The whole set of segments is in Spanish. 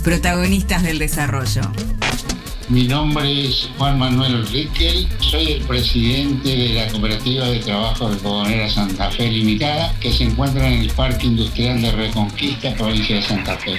protagonistas del desarrollo. Mi nombre es Juan Manuel Riquel, soy el presidente de la Cooperativa de Trabajo de Algodonera Santa Fe Limitada, que se encuentra en el Parque Industrial de Reconquista, provincia de Santa Fe.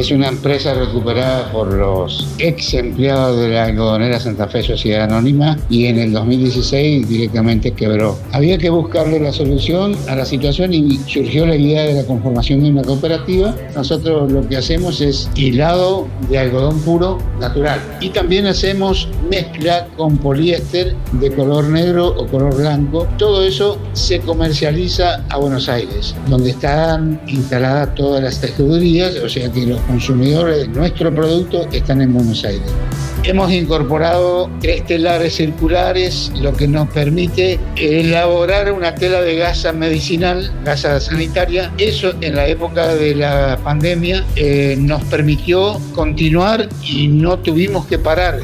Es una empresa recuperada por los ex empleados de la algodonera Santa Fe Sociedad Anónima y en el 2016 directamente quebró. Había que buscarle la solución a la situación y surgió la idea de la conformación de una cooperativa. Nosotros lo que hacemos es hilado de algodón puro natural y también hacemos mezcla con poliéster de color negro o color blanco. Todo eso se comercializa a Buenos Aires, donde están instaladas todas las tejedurías, o sea que los consumidores de nuestro producto están en Buenos Aires. Hemos incorporado tres telares circulares, lo que nos permite elaborar una tela de gasa medicinal, gasa sanitaria. Eso en la época de la pandemia eh, nos permitió continuar y no tuvimos que parar.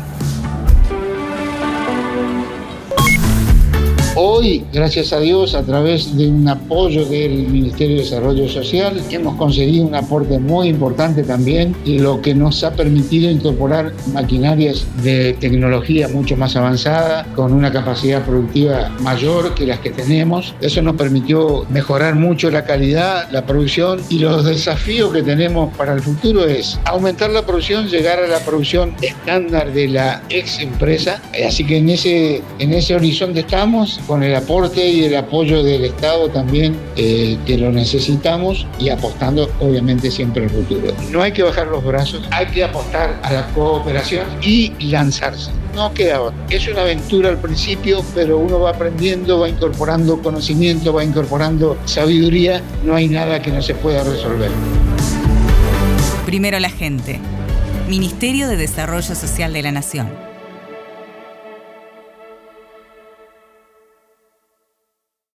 Hoy, gracias a Dios, a través de un apoyo del Ministerio de Desarrollo Social, hemos conseguido un aporte muy importante también lo que nos ha permitido incorporar maquinarias de tecnología mucho más avanzada, con una capacidad productiva mayor que las que tenemos. Eso nos permitió mejorar mucho la calidad, la producción y los desafíos que tenemos para el futuro es aumentar la producción, llegar a la producción estándar de la ex empresa. Así que en ese, en ese horizonte estamos con el aporte y el apoyo del Estado también, eh, que lo necesitamos, y apostando obviamente siempre al futuro. No hay que bajar los brazos, hay que apostar a la cooperación y lanzarse. No queda otra. Es una aventura al principio, pero uno va aprendiendo, va incorporando conocimiento, va incorporando sabiduría. No hay nada que no se pueda resolver. Primero la gente. Ministerio de Desarrollo Social de la Nación.